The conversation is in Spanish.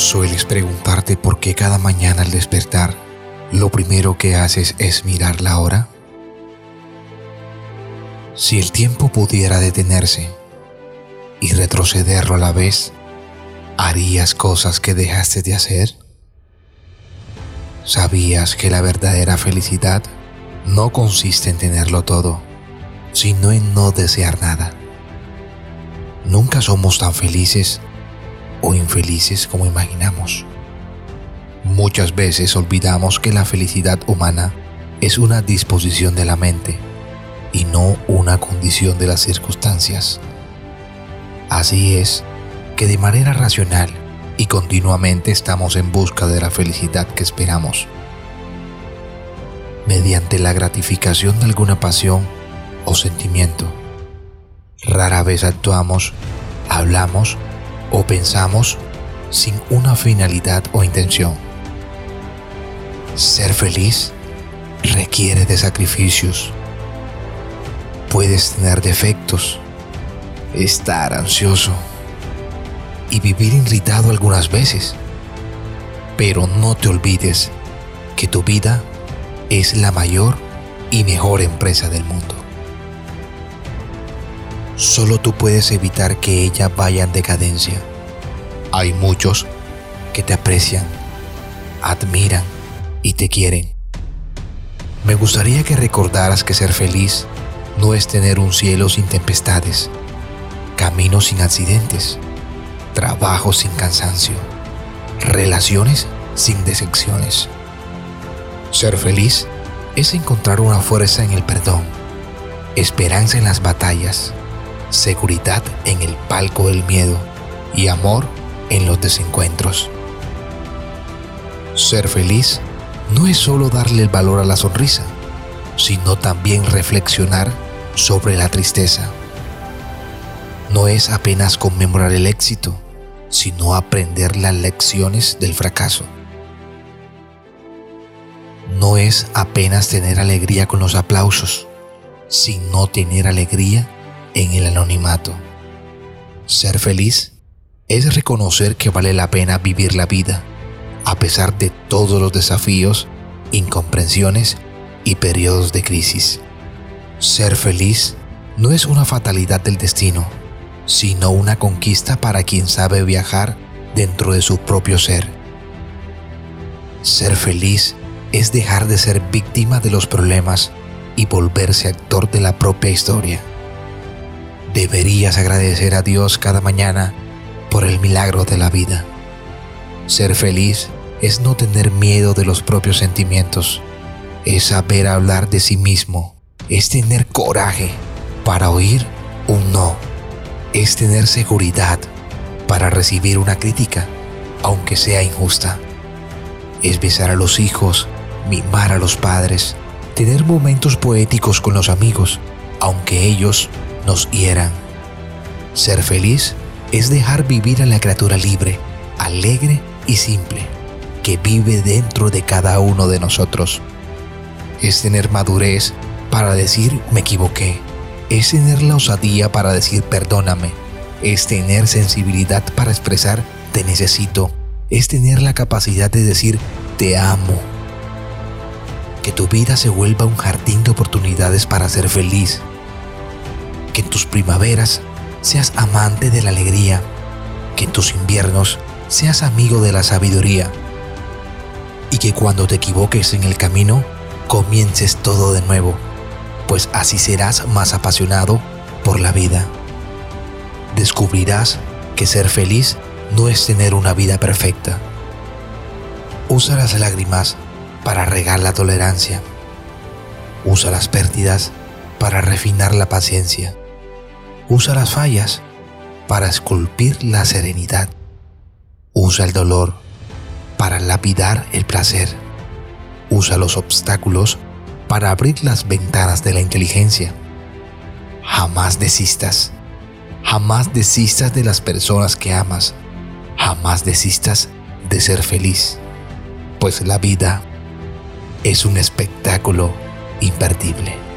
Sueles preguntarte por qué cada mañana al despertar lo primero que haces es mirar la hora. Si el tiempo pudiera detenerse y retrocederlo a la vez, ¿harías cosas que dejaste de hacer? ¿Sabías que la verdadera felicidad no consiste en tenerlo todo, sino en no desear nada? Nunca somos tan felices o infelices como imaginamos. Muchas veces olvidamos que la felicidad humana es una disposición de la mente y no una condición de las circunstancias. Así es que de manera racional y continuamente estamos en busca de la felicidad que esperamos. Mediante la gratificación de alguna pasión o sentimiento. Rara vez actuamos, hablamos o pensamos sin una finalidad o intención. Ser feliz requiere de sacrificios. Puedes tener defectos, estar ansioso y vivir irritado algunas veces. Pero no te olvides que tu vida es la mayor y mejor empresa del mundo. Solo tú puedes evitar que ella vaya en decadencia. Hay muchos que te aprecian, admiran y te quieren. Me gustaría que recordaras que ser feliz no es tener un cielo sin tempestades, caminos sin accidentes, trabajo sin cansancio, relaciones sin decepciones. Ser feliz es encontrar una fuerza en el perdón, esperanza en las batallas, seguridad en el palco del miedo y amor en los desencuentros. Ser feliz no es solo darle el valor a la sonrisa, sino también reflexionar sobre la tristeza. No es apenas conmemorar el éxito, sino aprender las lecciones del fracaso. No es apenas tener alegría con los aplausos, sino tener alegría en el anonimato. Ser feliz es reconocer que vale la pena vivir la vida a pesar de todos los desafíos, incomprensiones y periodos de crisis. Ser feliz no es una fatalidad del destino, sino una conquista para quien sabe viajar dentro de su propio ser. Ser feliz es dejar de ser víctima de los problemas y volverse actor de la propia historia. Deberías agradecer a Dios cada mañana por el milagro de la vida. Ser feliz es no tener miedo de los propios sentimientos, es saber hablar de sí mismo, es tener coraje para oír un no, es tener seguridad para recibir una crítica, aunque sea injusta. Es besar a los hijos, mimar a los padres, tener momentos poéticos con los amigos, aunque ellos nos hieran. Ser feliz es dejar vivir a la criatura libre, alegre y simple, que vive dentro de cada uno de nosotros. Es tener madurez para decir me equivoqué. Es tener la osadía para decir perdóname. Es tener sensibilidad para expresar te necesito. Es tener la capacidad de decir te amo. Que tu vida se vuelva un jardín de oportunidades para ser feliz que en tus primaveras seas amante de la alegría, que en tus inviernos seas amigo de la sabiduría y que cuando te equivoques en el camino comiences todo de nuevo, pues así serás más apasionado por la vida. Descubrirás que ser feliz no es tener una vida perfecta. Usa las lágrimas para regar la tolerancia. Usa las pérdidas para refinar la paciencia. Usa las fallas para esculpir la serenidad. Usa el dolor para lapidar el placer. Usa los obstáculos para abrir las ventanas de la inteligencia. Jamás desistas. Jamás desistas de las personas que amas. Jamás desistas de ser feliz. Pues la vida es un espectáculo imperdible.